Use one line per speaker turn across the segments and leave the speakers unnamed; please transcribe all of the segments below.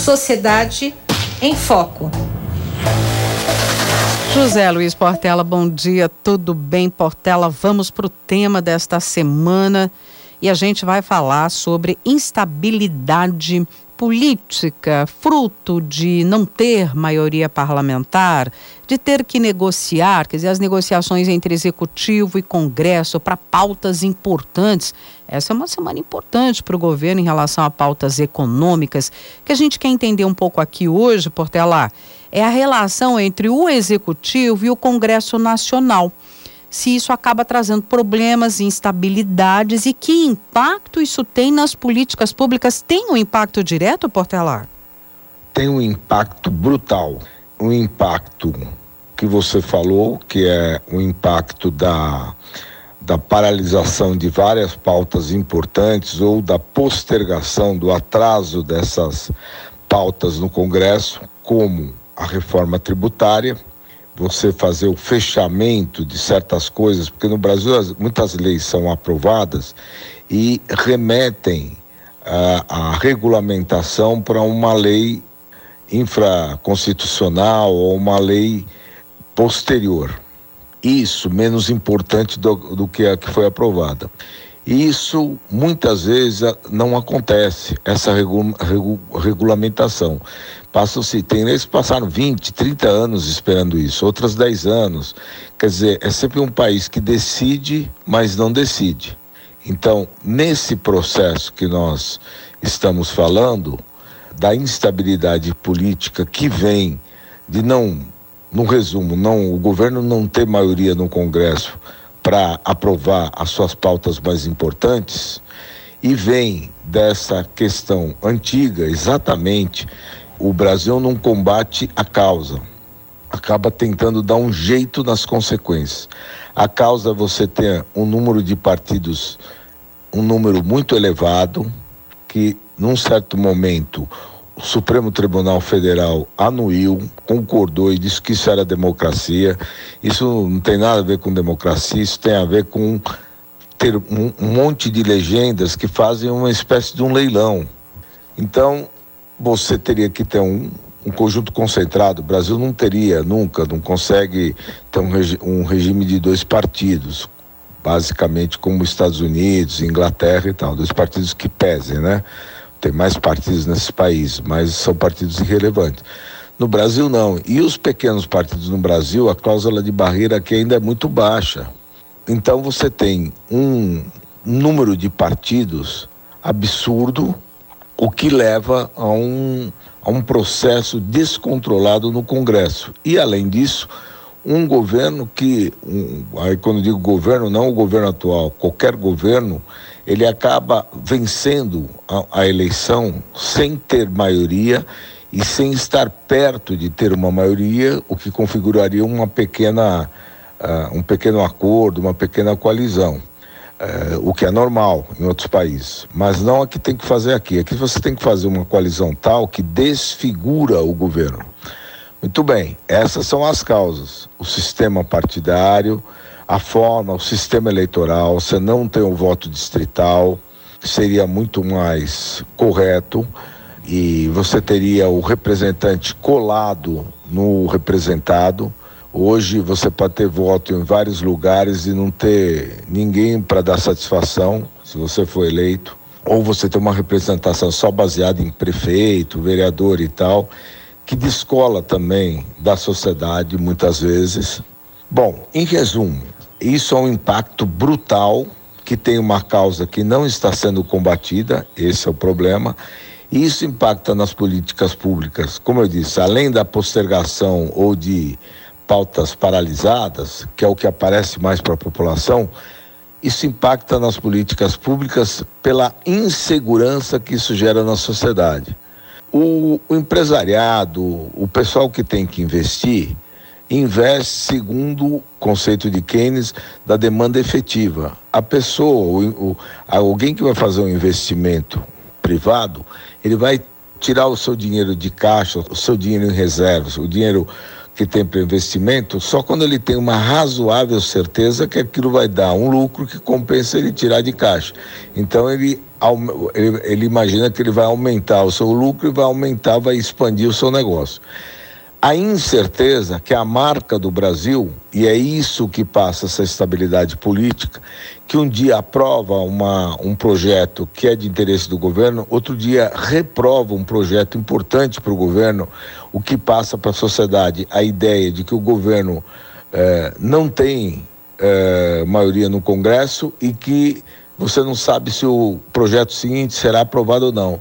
Sociedade em Foco.
José Luiz Portela, bom dia, tudo bem, Portela? Vamos para o tema desta semana e a gente vai falar sobre instabilidade política, fruto de não ter maioria parlamentar, de ter que negociar, quer dizer, as negociações entre executivo e Congresso para pautas importantes. Essa é uma semana importante para o governo em relação a pautas econômicas, que a gente quer entender um pouco aqui hoje, Portela, é a relação entre o executivo e o Congresso Nacional se isso acaba trazendo problemas, instabilidades e que impacto isso tem nas políticas públicas? Tem um impacto direto, Portelar?
Tem um impacto brutal. Um impacto que você falou, que é o impacto da, da paralisação de várias pautas importantes ou da postergação, do atraso dessas pautas no Congresso, como a reforma tributária você fazer o fechamento de certas coisas, porque no Brasil as, muitas leis são aprovadas e remetem a, a regulamentação para uma lei infraconstitucional ou uma lei posterior. Isso menos importante do, do que a que foi aprovada. Isso muitas vezes não acontece, essa regu, regu, regulamentação. Passam-se, tem leis que passaram 20, 30 anos esperando isso, outras 10 anos. Quer dizer, é sempre um país que decide, mas não decide. Então, nesse processo que nós estamos falando, da instabilidade política que vem de não, no resumo, não, o governo não ter maioria no Congresso para aprovar as suas pautas mais importantes, e vem dessa questão antiga, exatamente o Brasil não combate a causa, acaba tentando dar um jeito nas consequências. A causa é você ter um número de partidos, um número muito elevado, que num certo momento o Supremo Tribunal Federal anuiu, concordou e disse que isso era democracia. Isso não tem nada a ver com democracia, isso tem a ver com ter um, um monte de legendas que fazem uma espécie de um leilão. Então, você teria que ter um, um conjunto concentrado. O Brasil não teria nunca, não consegue ter um, regi um regime de dois partidos, basicamente como Estados Unidos, Inglaterra e tal, dois partidos que pesem, né? Tem mais partidos nesses países, mas são partidos irrelevantes. No Brasil não. E os pequenos partidos no Brasil, a cláusula de barreira aqui ainda é muito baixa. Então você tem um número de partidos absurdo o que leva a um, a um processo descontrolado no Congresso. E, além disso, um governo que, um, aí quando digo governo, não o governo atual, qualquer governo, ele acaba vencendo a, a eleição sem ter maioria e sem estar perto de ter uma maioria, o que configuraria uma pequena, uh, um pequeno acordo, uma pequena coalizão é, o que é normal em outros países, mas não é que tem que fazer aqui. Aqui você tem que fazer uma coalizão tal que desfigura o governo. Muito bem, essas são as causas: o sistema partidário, a forma, o sistema eleitoral. Você não tem o voto distrital, seria muito mais correto, e você teria o representante colado no representado Hoje você pode ter voto em vários lugares e não ter ninguém para dar satisfação se você for eleito. Ou você tem uma representação só baseada em prefeito, vereador e tal, que descola também da sociedade muitas vezes. Bom, em resumo, isso é um impacto brutal que tem uma causa que não está sendo combatida, esse é o problema. E isso impacta nas políticas públicas, como eu disse, além da postergação ou de pautas paralisadas, que é o que aparece mais para a população, isso impacta nas políticas públicas pela insegurança que isso gera na sociedade. O, o, empresariado, o pessoal que tem que investir, investe segundo o conceito de Keynes da demanda efetiva. A pessoa, o, o, alguém que vai fazer um investimento privado, ele vai tirar o seu dinheiro de caixa, o seu dinheiro em reservas, o dinheiro que tem para investimento só quando ele tem uma razoável certeza que aquilo vai dar um lucro que compensa ele tirar de caixa. Então ele, ele, ele imagina que ele vai aumentar o seu lucro e vai aumentar, vai expandir o seu negócio a incerteza que é a marca do Brasil, e é isso que passa essa estabilidade política, que um dia aprova uma, um projeto que é de interesse do governo, outro dia reprova um projeto importante para o governo, o que passa para a sociedade a ideia de que o governo eh, não tem eh, maioria no Congresso e que você não sabe se o projeto seguinte será aprovado ou não.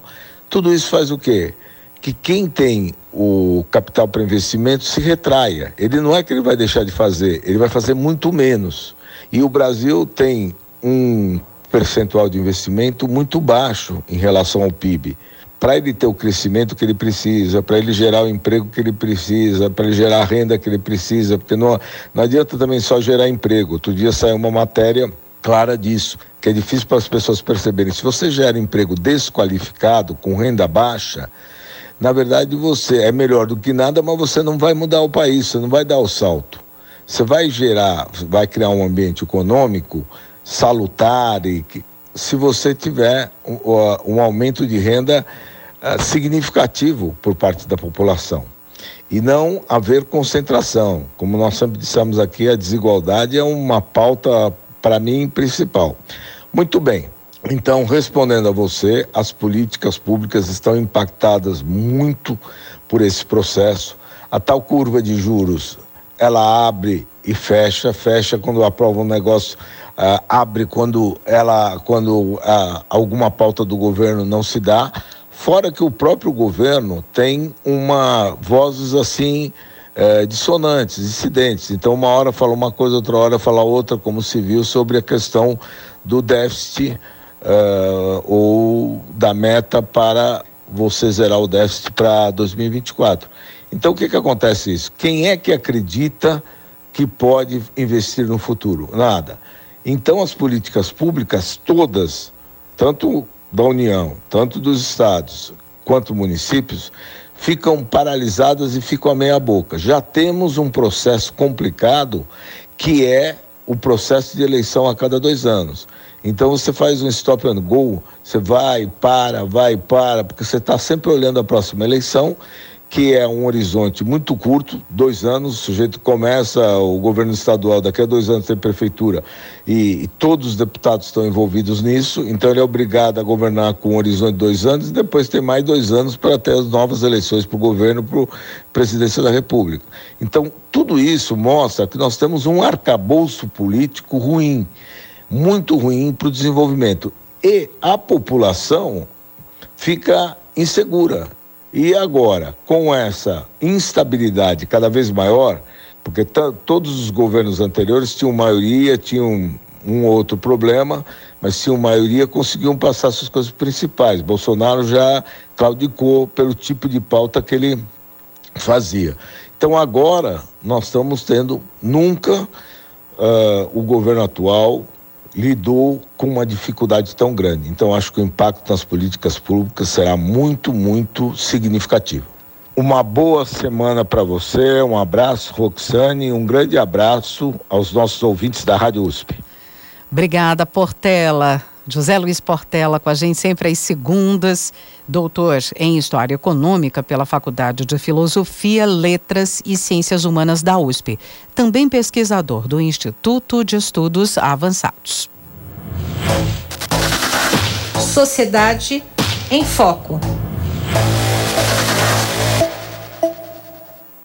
Tudo isso faz o quê? Que quem tem o capital para investimento se retraia. Ele não é que ele vai deixar de fazer, ele vai fazer muito menos. E o Brasil tem um percentual de investimento muito baixo em relação ao PIB. Para ele ter o crescimento que ele precisa, para ele gerar o emprego que ele precisa, para ele gerar a renda que ele precisa, porque não, não adianta também só gerar emprego. Outro dia saiu uma matéria clara disso, que é difícil para as pessoas perceberem. Se você gera emprego desqualificado, com renda baixa, na verdade você é melhor do que nada, mas você não vai mudar o país, você não vai dar o salto. Você vai gerar, vai criar um ambiente econômico salutar e que, se você tiver um, um aumento de renda uh, significativo por parte da população e não haver concentração. Como nós sempre dissemos aqui, a desigualdade é uma pauta para mim principal. Muito bem. Então, respondendo a você, as políticas públicas estão impactadas muito por esse processo. A tal curva de juros, ela abre e fecha, fecha quando aprova um negócio, uh, abre quando ela, quando uh, alguma pauta do governo não se dá. Fora que o próprio governo tem uma vozes assim uh, dissonantes, dissidentes. Então, uma hora fala uma coisa, outra hora fala outra, como se viu sobre a questão do déficit uh, ou da meta para você zerar o déficit para 2024. Então, o que, que acontece isso? Quem é que acredita que pode investir no futuro? Nada. Então, as políticas públicas todas, tanto da União, tanto dos estados quanto municípios, ficam paralisadas e ficam a meia boca. Já temos um processo complicado que é o processo de eleição a cada dois anos. Então você faz um stop and go, você vai, para, vai, para, porque você está sempre olhando a próxima eleição, que é um horizonte muito curto, dois anos, o sujeito começa o governo estadual, daqui a dois anos tem prefeitura, e, e todos os deputados estão envolvidos nisso, então ele é obrigado a governar com um horizonte de dois anos, e depois tem mais dois anos para ter as novas eleições para o governo, para a presidência da República. Então, tudo isso mostra que nós temos um arcabouço político ruim muito ruim para o desenvolvimento. E a população fica insegura. E agora, com essa instabilidade cada vez maior, porque todos os governos anteriores tinham maioria, tinham um outro problema, mas tinham maioria, conseguiam passar suas coisas principais. Bolsonaro já claudicou pelo tipo de pauta que ele fazia. Então agora nós estamos tendo nunca uh, o governo atual lidou com uma dificuldade tão grande. Então, acho que o impacto nas políticas públicas será muito, muito significativo. Uma boa semana para você, um abraço, Roxane, um grande abraço aos nossos ouvintes da Rádio USP.
Obrigada, Portela. José Luiz Portela com a gente sempre às segundas, doutor em História Econômica pela Faculdade de Filosofia, Letras e Ciências Humanas da USP. Também pesquisador do Instituto de Estudos Avançados.
Sociedade em Foco.